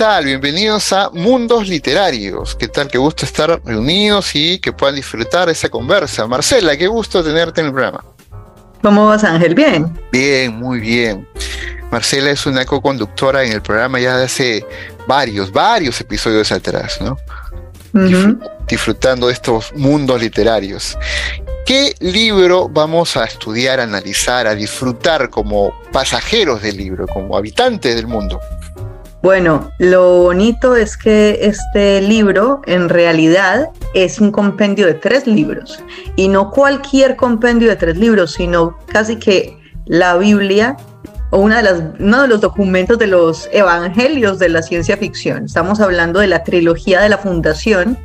tal? Bienvenidos a Mundos Literarios. ¿Qué tal? Qué gusto estar reunidos y que puedan disfrutar esa conversa. Marcela, qué gusto tenerte en el programa. ¿Cómo vas, Ángel? ¿Bien? Bien, muy bien. Marcela es una co-conductora en el programa ya de hace varios, varios episodios atrás, ¿no? disfrutando de estos mundos literarios. ¿Qué libro vamos a estudiar, a analizar, a disfrutar como pasajeros del libro, como habitantes del mundo? Bueno, lo bonito es que este libro en realidad es un compendio de tres libros y no cualquier compendio de tres libros, sino casi que la Biblia o una de las, uno de los documentos de los evangelios de la ciencia ficción. Estamos hablando de la trilogía de la Fundación,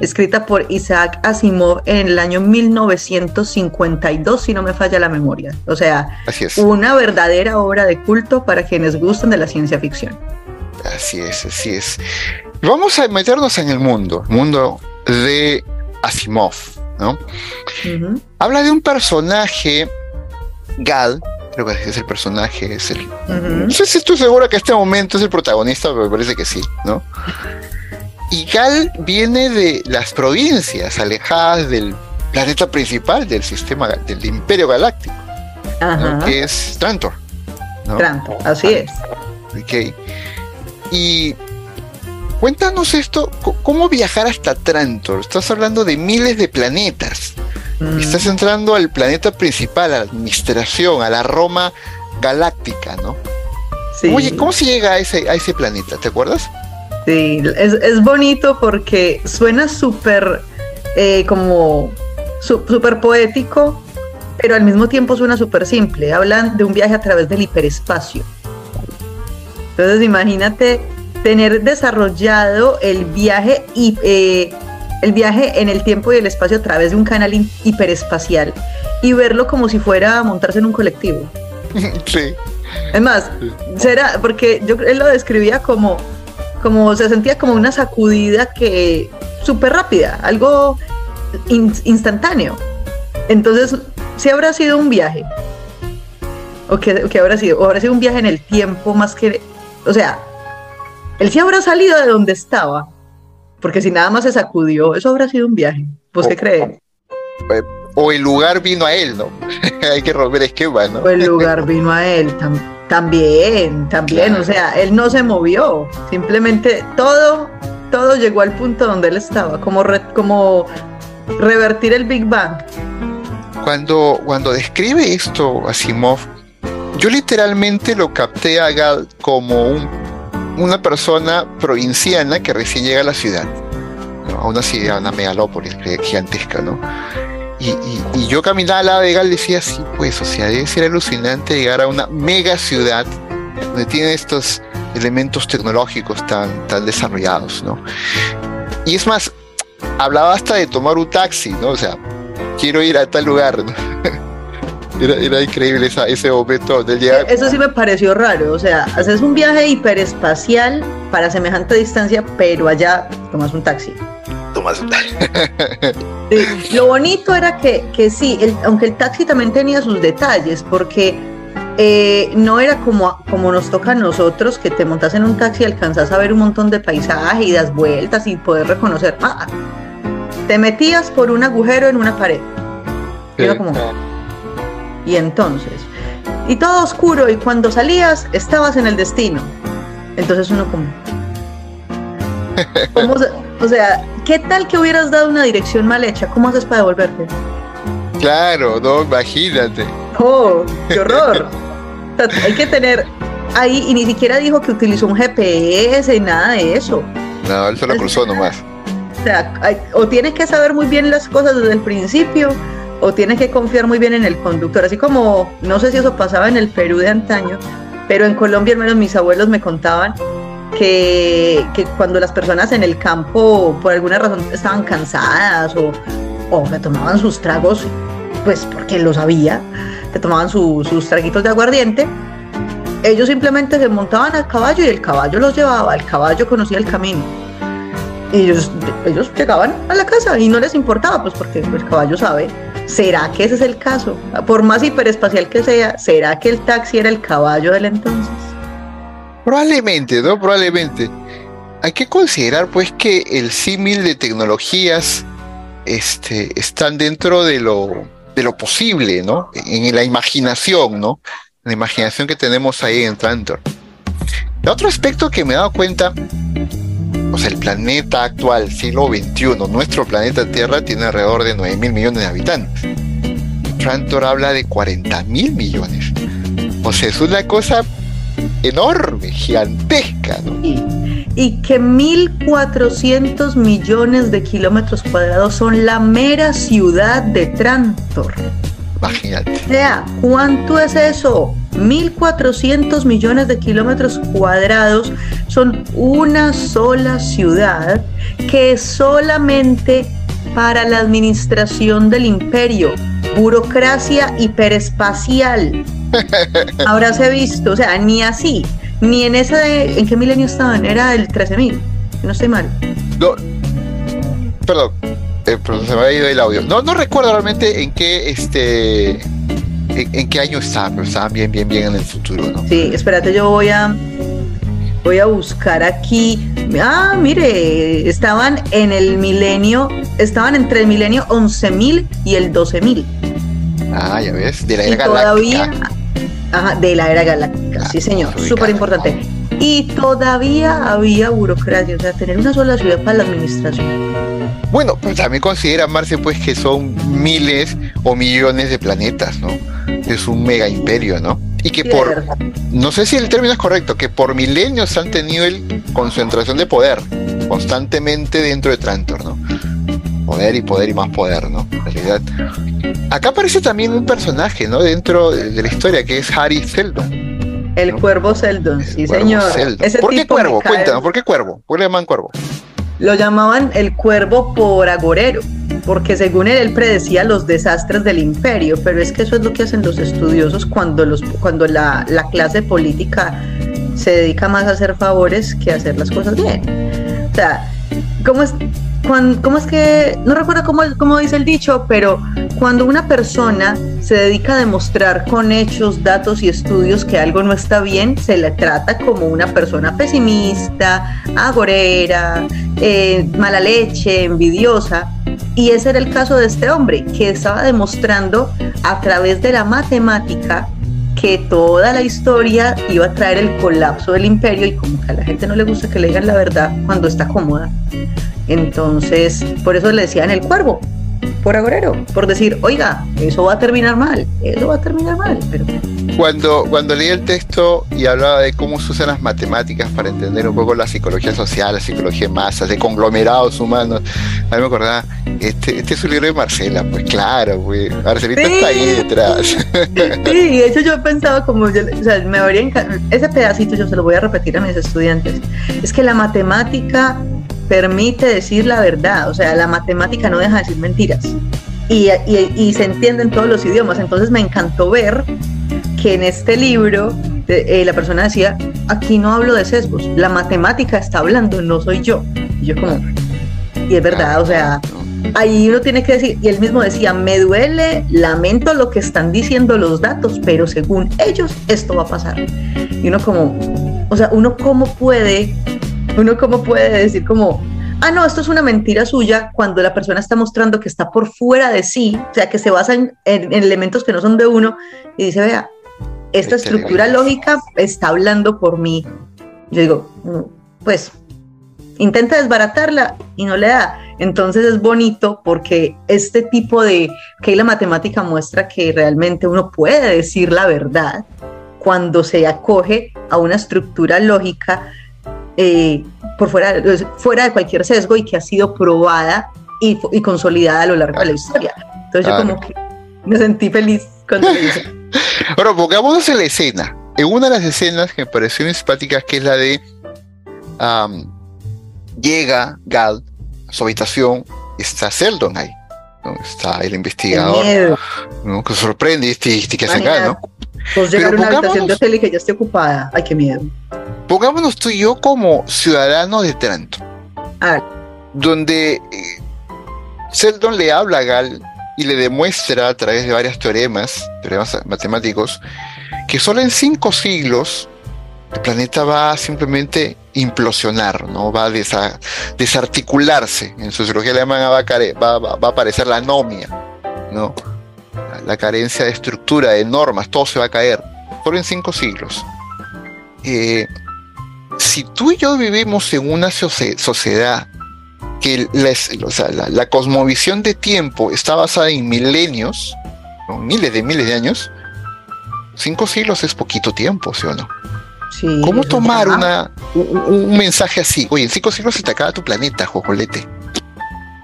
escrita por Isaac Asimov en el año 1952, si no me falla la memoria. O sea, una verdadera obra de culto para quienes gustan de la ciencia ficción. Así es, así es. Vamos a meternos en el mundo, el mundo de Asimov, ¿no? Habla de un personaje, Gal, creo que es el personaje, es el... No sé si estoy seguro que en este momento es el protagonista, pero me parece que sí, ¿no? Y Gal viene de las provincias alejadas del planeta principal del sistema del Imperio Galáctico, que es Trantor. Trantor, así es. Ok. Y cuéntanos esto, ¿cómo viajar hasta Trantor? Estás hablando de miles de planetas. Mm. Estás entrando al planeta principal, a la administración, a la Roma galáctica, ¿no? Sí. Oye, ¿cómo se llega a ese, a ese planeta? ¿Te acuerdas? Sí, es, bonito porque suena súper eh, como súper poético, pero al mismo tiempo suena súper simple. Hablan de un viaje a través del hiperespacio. Entonces imagínate tener desarrollado el viaje y eh, el viaje en el tiempo y el espacio a través de un canal hiperespacial y verlo como si fuera a montarse en un colectivo. Sí. Es más, será porque yo él lo describía como como se sentía como una sacudida que súper rápida, algo instantáneo. Entonces, si habrá sido un viaje, o qué, habrá sido, o habrá sido un viaje en el tiempo más que o sea, él sí habrá salido de donde estaba, porque si nada más se sacudió, eso habrá sido un viaje. ¿Vos qué crees? Eh, o el lugar vino a él, ¿no? Hay que romper esquema, ¿no? O el lugar vino a él también, también. O sea, él no se movió, simplemente todo, todo llegó al punto donde él estaba, como, como revertir el Big Bang. Cuando, cuando describe esto Asimov, yo literalmente lo capté a Gal como una persona provinciana que recién llega a la ciudad, a una ciudad, una megalópolis gigantesca, ¿no? Y, yo caminaba al lado de Gal y decía, sí, pues, o sea, debe ser alucinante llegar a una mega ciudad donde tiene estos elementos tecnológicos tan, tan desarrollados, ¿no? Y es más, hablaba hasta de tomar un taxi, ¿no? O sea, quiero ir a tal lugar, ¿no? Era, increíble esa, ese momento del llegar. Eso sí me pareció raro. O sea, haces un viaje hiperespacial para semejante distancia, pero allá tomas un taxi. Tomas un taxi. lo bonito era que, que sí, aunque el taxi también tenía sus detalles, porque eh, no era como, como nos toca a nosotros, que te montas en un taxi y alcanzas a ver un montón de paisajes y das vueltas y poder reconocer. Ah, te metías por un agujero en una pared. Era como, y entonces, y todo oscuro y cuando salías estabas en el destino. Entonces uno como... o sea, ¿qué tal que hubieras dado una dirección mal hecha? ¿Cómo haces para devolverte? Claro, no, imagínate. Oh, qué horror. hay que tener ahí, y ni siquiera dijo que utilizó un GPS y nada de eso. No, él se lo cruzó nomás. O sea, o tienes que saber muy bien las cosas desde el principio, o tienes que confiar muy bien en el conductor, así como no sé si eso pasaba en el Perú de antaño, pero en Colombia al menos mis abuelos me contaban que, cuando las personas en el campo por alguna razón estaban cansadas o, o me tomaban sus tragos, pues porque lo sabía, que tomaban sus traguitos de aguardiente, ellos simplemente se montaban al caballo y el caballo los llevaba, el caballo conocía el camino. Y ellos, ellos llegaban a la casa y no les importaba, pues porque el caballo sabe ¿Será que ese es el caso? Por más hiperespacial que sea, ¿será que el taxi era el caballo del entonces? Probablemente, ¿no? Probablemente. hay que considerar pues que el símil de tecnologías este, están dentro de lo, de lo posible, ¿no? En la imaginación, ¿no? La imaginación que tenemos ahí en Trantor. Otro aspecto que me he dado cuenta, o sea, el planeta actual, siglo XXI, nuestro planeta Tierra tiene alrededor de 9 mil millones de habitantes. Trantor habla de 40 mil millones. O sea, es una cosa enorme, gigantesca, ¿no? Y, que 1.400 millones de kilómetros cuadrados son la mera ciudad de Trantor. Imagínate. O sea, ¿cuánto es eso? 1.400 millones de kilómetros cuadrados son una sola ciudad que es solamente para la administración del imperio, burocracia hiperespacial. Ahora se ha visto, o sea, ni así, ni en esa de, ¿en qué milenio estaban? Era el 13.000, no estoy mal. No, perdón, eh, se me ha ido el audio. No, no recuerdo realmente en qué, este, en, qué año estaban, pero estaban bien, bien, bien en el futuro, ¿no? Sí, espérate, yo voy a, voy a buscar aquí. Ah, mire, estaban en el milenio, estaban entre el milenio 11.000 y el 12.000. Ah, ya ves, de la era todavía, Ajá, de la era galáctica, sí señor, súper importante. Y todavía había burocracia, o sea, tener una sola ciudad para la administración. Bueno, pues también considera Marce pues que son miles o millones de planetas, ¿no? Es un mega imperio, ¿no? Y que por, no sé si el término es correcto, que por milenios han tenido el concentración de poder constantemente dentro de Trantor, ¿no? Poder y poder y más poder, ¿no? En realidad. Acá aparece también un personaje, ¿no? Dentro de la historia que es Harry Seldon. El cuervo Seldon, sí, señor. ¿Por qué cuervo? Cuéntanos, ¿por qué cuervo? ¿Por qué le llaman cuervo? Lo llamaban el cuervo por agorero, porque según él, él predecía los desastres del imperio, pero es que eso es lo que hacen los estudiosos cuando, los, cuando la, la clase política se dedica más a hacer favores que a hacer las cosas bien. O sea, ¿cómo es, ¿cómo es que, no recuerdo cómo, dice el dicho, pero cuando una persona se dedica a demostrar con hechos, datos y estudios que algo no está bien, se le trata como una persona pesimista, agorera, eh, mala leche, envidiosa. Y ese era el caso de este hombre, que estaba demostrando a través de la matemática que toda la historia iba a traer el colapso del imperio y como que a la gente no le gusta que le digan la verdad cuando está cómoda. Entonces, por eso le decían el cuervo, por agorero, por decir, oiga, eso va a terminar mal, eso va a terminar mal. Pero... Cuando, cuando leí el texto y hablaba de cómo se usan las matemáticas para entender un poco la psicología social, la psicología de masas, de conglomerados humanos, a mí me acordaba, este, este es un libro de Marcela, pues claro, pues, Marcelita está ahí detrás. Sí, de hecho yo pensaba como, o sea, me habría ese pedacito yo se lo voy a repetir a mis estudiantes, es que la matemática permite decir la verdad, o sea, la matemática no deja de decir mentiras y, se entiende en todos los idiomas. Entonces me encantó ver que en este libro eh, la persona decía, aquí no hablo de sesgos, la matemática está hablando, no soy yo. Y yo como, y es verdad, o sea, ahí uno tiene que decir, y él mismo decía, me duele, lamento lo que están diciendo los datos, pero según ellos esto va a pasar. Y uno como, o sea, uno cómo puede uno cómo puede decir como, ah, no, esto es una mentira suya cuando la persona está mostrando que está por fuera de sí, o sea, que se basa en, elementos que no son de uno y dice, vea, esta estructura lógica está hablando por mí. Yo digo, mm, pues intenta desbaratarla y no le da. Entonces es bonito porque este tipo de, que la matemática muestra que realmente uno puede decir la verdad cuando se acoge a una estructura lógica eh, por fuera, fuera de cualquier sesgo y que ha sido probada y, consolidada a lo largo de la historia. Entonces yo como que me sentí feliz cuando lo hice. Bueno, pongámonos en la escena. En una de las escenas que me pareció muy simpática, que es la de llega Gal a su habitación, está Seldon ahí. Está el investigador, ¿no? que sorprende y este, este que hace Gal, ¿no? Pues llegar a una habitación de hotel y que ya esté ocupada. Ay, qué miedo. Pongámonos tú y yo como ciudadanos de Trento. Ah. Donde eh, Seldon le habla a Gal y le demuestra a través de varios teoremas, teoremas matemáticos, que solo en cinco siglos el planeta va simplemente implosionar, ¿no? Va a desarticularse. En sociología alemana va a, va, a aparecer la anomia, ¿no? La carencia de estructura, de normas, todo se va a caer. Solo en cinco siglos. Eh, si tú y yo vivimos en una sociedad que la, cosmovisión de tiempo está basada en milenios, miles de miles de años, cinco siglos es poquito tiempo, ¿sí o no? ¿Cómo tomar una, un, mensaje así? Oye, en cinco siglos se te acaba tu planeta, Jojolete.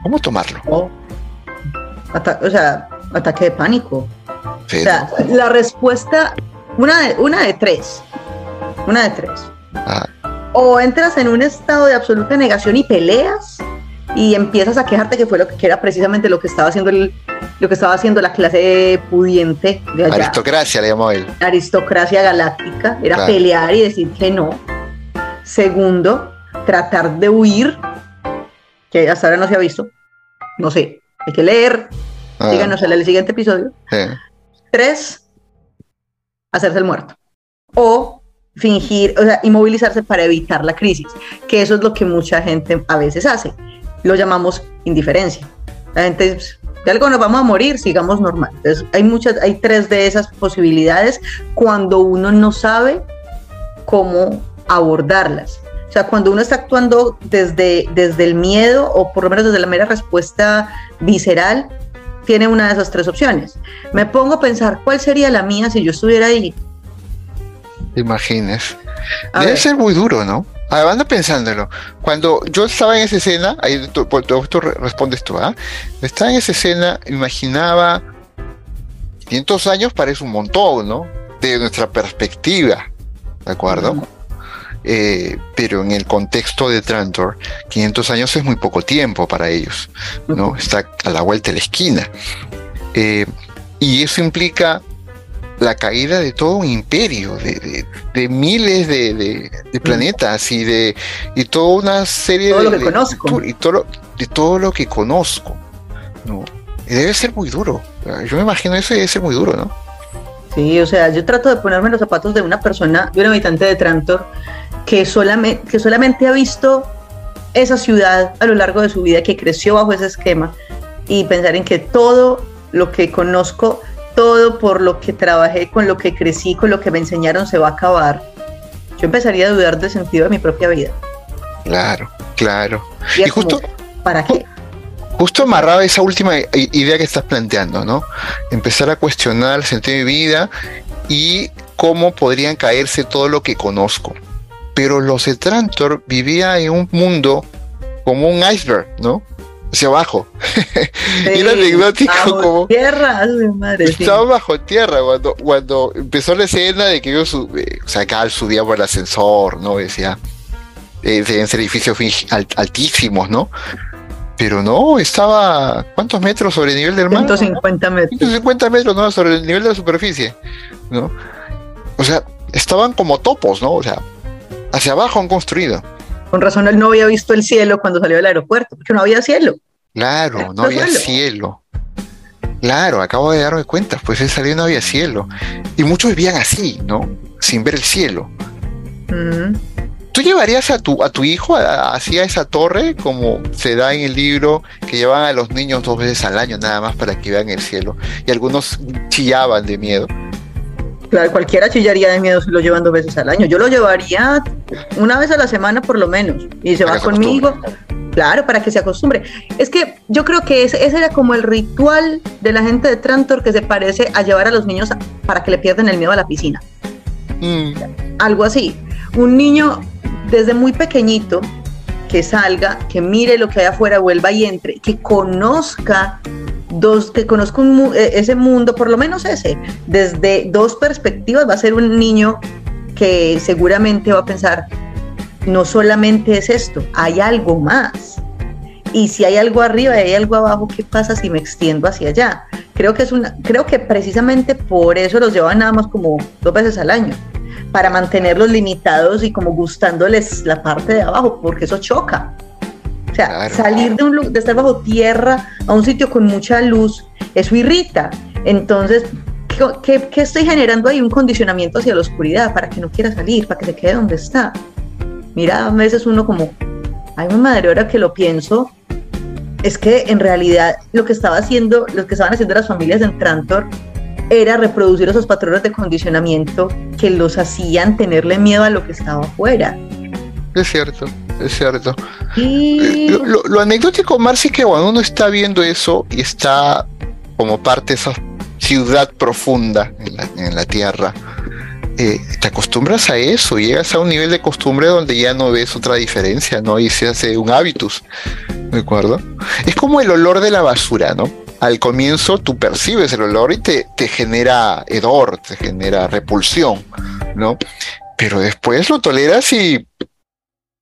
¿Cómo tomarlo? Oh. o sea, ataque de pánico. O sea, la respuesta, una de, una de tres. Una de tres. Ah. O entras en un estado de absoluta negación y peleas y empiezas a quejarte que fue lo que, era precisamente lo que estaba haciendo el, lo que estaba haciendo la clase pudiente de allá. Aristocracia le llamó él. aristocracia galáctica, era pelear y decir que no. Segundo, tratar de huir, que hasta ahora no se ha visto. No sé, hay que leer. Ah. Díganos en el siguiente episodio. Tres, hacerse el muerto. O fingir, o sea, inmovilizarse para evitar la crisis, que eso es lo que mucha gente a veces hace lo llamamos indiferencia. La gente, de algo nos vamos a morir, sigamos normal. Entonces, hay muchas, hay tres de esas posibilidades cuando uno no sabe cómo abordarlas. O sea, cuando uno está actuando desde, desde el miedo o por lo menos desde la mera respuesta visceral, tiene una de esas tres opciones. Me pongo a pensar, ¿cuál sería la mía si yo estuviera ahí? Imagines. Debe ser muy duro, ¿no? Anda pensándolo. Cuando yo estaba en esa escena, ahí tú, respondes tú, ¿ah? Estaba en esa escena, imaginaba 500 años parece un montón, ¿no? De nuestra perspectiva, ¿de acuerdo? Eh, pero en el contexto de Trantor, 500 años es muy poco tiempo para ellos, ¿no? Está a la vuelta de la esquina. Eh, y eso implica la caída de todo un imperio, de, miles de, planetas y de y toda una serie todo de... Lo que conozco. Y todo, de todo lo que conozco. ¿no? debe ser muy duro. Yo me imagino eso debe ser muy duro, ¿no? Sí, o sea, yo trato de ponerme los zapatos de una persona, de un habitante de Trantor, que solamente, que solamente ha visto esa ciudad a lo largo de su vida, que creció bajo ese esquema, y pensar en que todo lo que conozco todo por lo que trabajé, con lo que crecí, con lo que me enseñaron se va a acabar, yo empezaría a dudar del sentido de mi propia vida. Claro, claro. Y, justo... ¿Para qué? Justo amarraba esa última idea que estás planteando, ¿no? Empezar a cuestionar el sentido de mi vida y cómo podrían caerse todo lo que conozco. Pero los de Trantor vivía en un mundo como un iceberg, ¿no? Hacia abajo. era anecdótico bajo como. Tierra, madre. Estaba bajo tierra cuando, cuando empezó la escena de que yo subía, o sea, acá subía por el ascensor, ¿no? Decía, eh, deben ser edificios altísimos, ¿no? Pero no, estaba, ¿cuántos metros sobre el nivel del mar? 150 metros. 150 metros, ¿no? Sobre el nivel de la superficie, ¿no? O sea, estaban como topos, ¿no? O sea, hacia abajo han construido. Con razón él no había visto el cielo cuando salió del aeropuerto, porque no había cielo. Claro, no había cielo. Claro, acabo de darme cuenta, pues él salió y no había cielo. Y muchos vivían así, ¿no? Sin ver el cielo. Mm. ¿Tú llevarías a tu, a tu hijo hacia esa torre, como se da en el libro, que llevan a los niños dos veces al año nada más para que vean el cielo? Y algunos chillaban de miedo. Claro, cualquiera chillaría de miedo si lo llevan dos veces al año. Yo lo llevaría una vez a la semana por lo menos. Y se va conmigo. Claro, para que se acostumbre. Es que yo creo que ese, era como el ritual de la gente de Trantor que se parece a llevar a los niños para que le pierdan el miedo a la piscina. Mm. Algo así. Un niño desde muy pequeñito que salga, que mire lo que hay afuera, vuelva y entre, que conozca dos, que conozco eh, ese mundo, por lo menos ese, desde dos perspectivas, va a ser un niño que seguramente va a pensar, no solamente es esto, hay algo más. Y si hay algo arriba y hay algo abajo, ¿qué pasa si me extiendo hacia allá? Creo que es una, creo que precisamente por eso los llevan nada más como dos veces al año, para mantenerlos limitados y como gustándoles la parte de abajo, porque eso choca. O sea, salir de, un, de estar bajo tierra a un sitio con mucha luz, eso irrita. Entonces, ¿qué, ¿qué, estoy generando ahí? Un condicionamiento hacia la oscuridad para que no quiera salir, para que se quede donde está. Mira, a veces uno como, hay una madre, ahora que lo pienso, es que en realidad lo que estaba haciendo, lo que estaban haciendo las familias en Trantor era reproducir esos patrones de condicionamiento que los hacían tenerle miedo a lo que estaba afuera. Es cierto, es cierto. Y... Eh, lo, anecdótico, Marci, es que cuando uno está viendo eso y está como parte de esa ciudad profunda en la, tierra, eh, te acostumbras a eso, llegas a un nivel de costumbre donde ya no ves otra diferencia, ¿no? Y se hace un hábitus, ¿de acuerdo? Es como el olor de la basura, ¿no? Al comienzo tú percibes el olor y te, te genera hedor, te genera repulsión, ¿no? Pero después lo toleras y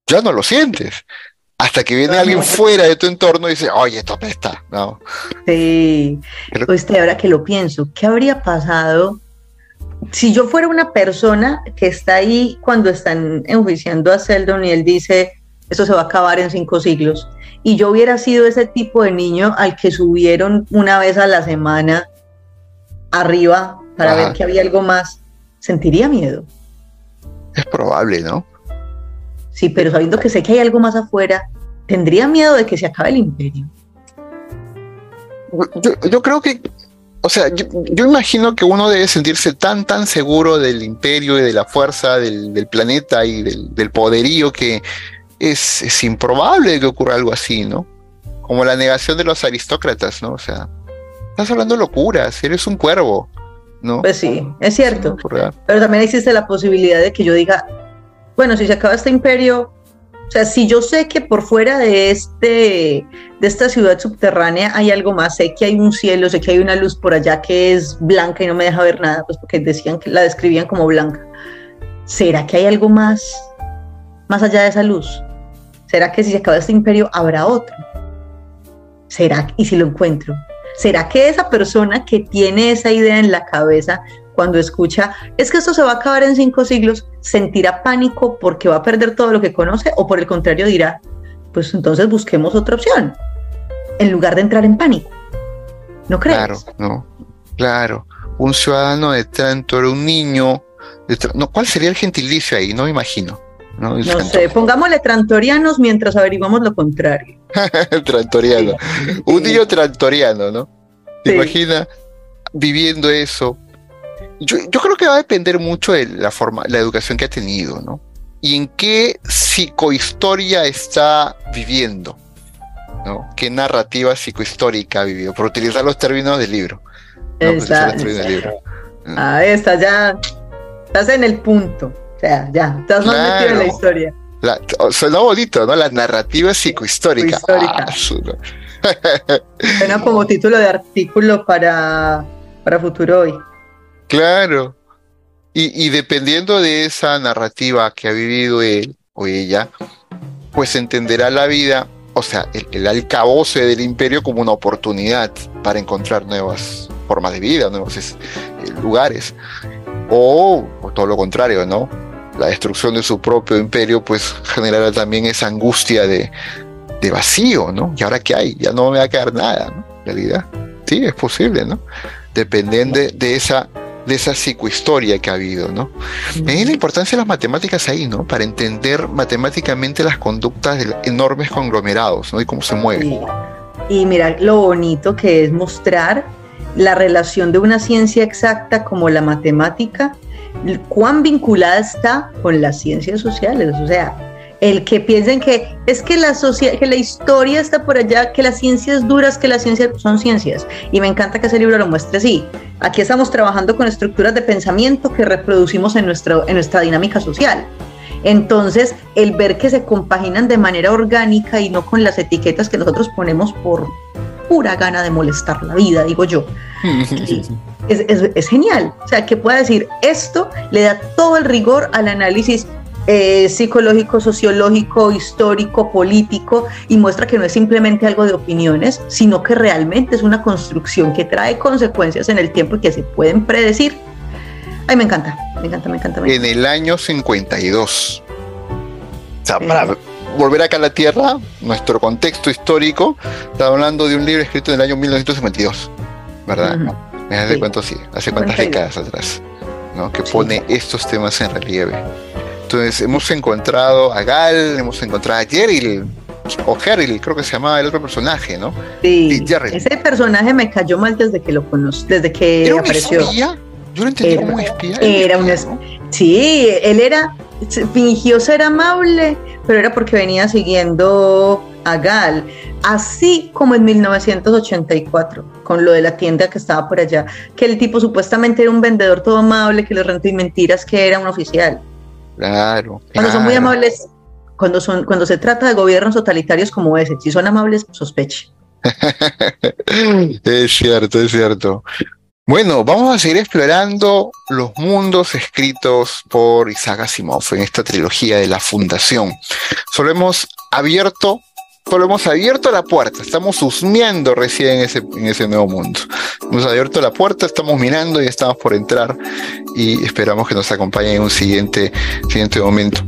ya no lo sientes. Hasta que viene alguien fuera de tu entorno y dice, oye, esto apesta, ¿no? Sí. Pues ahora que lo pienso, ¿qué habría pasado si yo fuera una persona que está ahí cuando están enjuiciando a Seldon y él dice, eso se va a acabar en cinco siglos, y yo hubiera sido ese tipo de niño al que subieron una vez a la semana arriba para ver que había algo más, sentiría miedo. Es probable, ¿no? Sí, pero sabiendo que sé que hay algo más afuera, tendría miedo de que se acabe el imperio. Yo, creo que, o sea, yo, imagino que uno debe sentirse tan, tan seguro del imperio y de la fuerza del, planeta y del, poderío que es, es, improbable que ocurra algo así, ¿no? Como la negación de los aristócratas, ¿no? O sea, estás hablando locuras, eres un cuervo, ¿no? Pues sí, es cierto. Pero también existe la posibilidad de que yo diga, bueno, si se acaba este imperio, o sea, si yo sé que por fuera de, este, de esta ciudad subterránea hay algo más, sé que hay un cielo, sé que hay una luz por allá que es blanca y no me deja ver nada, pues porque decían que la describían como blanca. ¿Será que hay algo más, más allá de esa luz? ¿Será que si se acaba este imperio habrá otro? ¿Será? Y si lo encuentro, ¿será que esa persona que tiene esa idea en la cabeza cuando escucha, es que esto se va a acabar en cinco siglos, sentirá pánico porque va a perder todo lo que conoce o por el contrario dirá, pues entonces busquemos otra opción, en lugar de entrar en pánico. ¿No crees? Claro, no, claro. Un ciudadano de Trantor, un niño, no, ¿cuál sería el gentilicio ahí? No me imagino. No, sé, pongámosle trantorianos mientras averiguamos lo contrario. trantoriano. Un niño trantoriano, ¿no? ¿Te imaginas viviendo eso? Yo, creo que va a depender mucho de la forma, la educación que ha tenido, ¿no? Y en qué psicohistoria está viviendo, ¿no? ¿Qué narrativa psicohistórica ha vivido? Por utilizar los términos del libro. Exacto. Ah, está, ya. Estás en el punto. O sea, ya. Estás más metido en la historia. La, suena bonito, ¿no? La narrativa psicohistórica. Ah, suena como título de artículo para, para Futuro Hoy. Claro. Y, dependiendo de esa narrativa que ha vivido él o ella, pues entenderá la vida, o sea, el, el del imperio como una oportunidad para encontrar nuevas formas de vida, nuevos eh, lugares. O, todo lo contrario, ¿no? La destrucción de su propio imperio, pues generará también esa angustia de, de vacío, ¿no? ¿Y ahora qué hay? Ya no me va a quedar nada, ¿no? En realidad. Sí, es posible, ¿no? Dependiendo de esa de esa psicohistoria que ha habido, ¿no? Me la importancia de las matemáticas ahí, ¿no? Para entender matemáticamente las conductas de enormes conglomerados, ¿no? Y cómo se mueven. Y mira lo bonito que es mostrar la relación de una ciencia exacta como la matemática, cuán vinculada está con las ciencias sociales, o sea, el que piensen que es que la, que la historia está por allá, que las ciencias duras, que las ciencias son ciencias. Y me encanta que ese libro lo muestre así. Aquí estamos trabajando con estructuras de pensamiento que reproducimos en, nuestro, en nuestra dinámica social. Entonces, el ver que se compaginan de manera orgánica y no con las etiquetas que nosotros ponemos por pura gana de molestar la vida, digo yo. es, es, es, genial. O sea, que pueda decir, esto le da todo el rigor al análisis eh, psicológico, sociológico, histórico, político, y muestra que no es simplemente algo de opiniones, sino que realmente es una construcción que trae consecuencias en el tiempo y que se pueden predecir. Ay, me encanta, me encanta, me encanta. En el año 52. O sea, para volver acá a la Tierra, nuestro contexto histórico, está hablando de un libro escrito en el año 1952, ¿verdad? ¿Hace cuánto sí? ¿Hace cuántas décadas atrás? ¿no? Que pone estos temas en relieve. Entonces, hemos encontrado a Gal, hemos encontrado a Jerry, o Harry, creo que se llamaba el otro personaje, ¿no? Sí, ese personaje me cayó mal desde que lo conocí, desde que ¿Era apareció. Espía? Yo lo entendí como espía. Era un espía. Sí, él era, fingió ser amable, pero era porque venía siguiendo a Gal, así como en 1984, con lo de la tienda que estaba por allá, que el tipo supuestamente era un vendedor todo amable, que le rentó y mentiras que era un oficial. Claro. Cuando son muy amables, cuando, son, cuando se trata de gobiernos totalitarios como ese, si son amables, sospeche. es cierto, es cierto. Bueno, vamos a seguir explorando los mundos escritos por Isaac Asimov en esta trilogía de la Fundación. Solo hemos abierto, solo hemos abierto la puerta, estamos husmeando recién en ese, en ese nuevo mundo. Hemos abierto la puerta, estamos mirando y estamos por entrar y esperamos que nos acompañen en un siguiente, siguiente momento.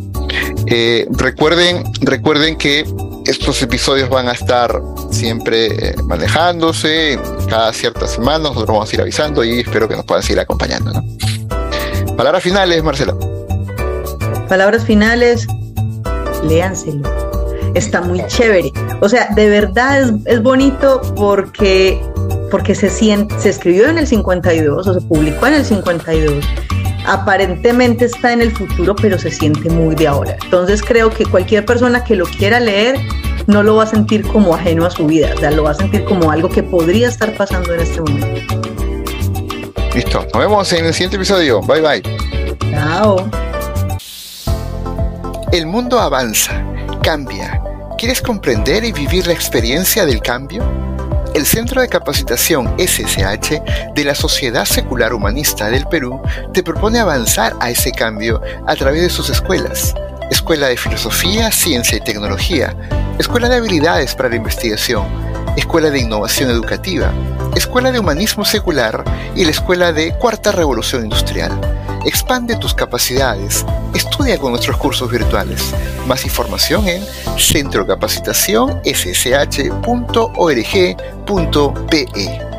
Eh, recuerden, recuerden que estos episodios van a estar siempre eh, manejándose cada cierta semana. Nosotros vamos a ir avisando y espero que nos puedan seguir acompañando. Palabras finales, Marcela. Palabras finales, léanselo. Está muy chévere. O sea, de verdad es, bonito porque, porque se, siente, se escribió en el 52 o se publicó en el 52 aparentemente está en el futuro, pero se siente muy de ahora. Entonces creo que cualquier persona que lo quiera leer no lo va a sentir como ajeno a su vida, o sea, lo va a sentir como algo que podría estar pasando en este momento. Listo, nos vemos en el siguiente episodio. Bye bye. Chao. El mundo avanza, cambia. ¿Quieres comprender y vivir la experiencia del cambio? El Centro de Capacitación SSH de la Sociedad Secular Humanista del Perú te propone avanzar a ese cambio a través de sus escuelas. Escuela de Filosofía, Ciencia y Tecnología, Escuela de Habilidades para la Investigación, Escuela de Innovación Educativa, Escuela de Humanismo Secular y la Escuela de Cuarta Revolución Industrial. Expande tus capacidades. Estudia con nuestros cursos virtuales. Más información en centrocapacitacionssh.org.pe.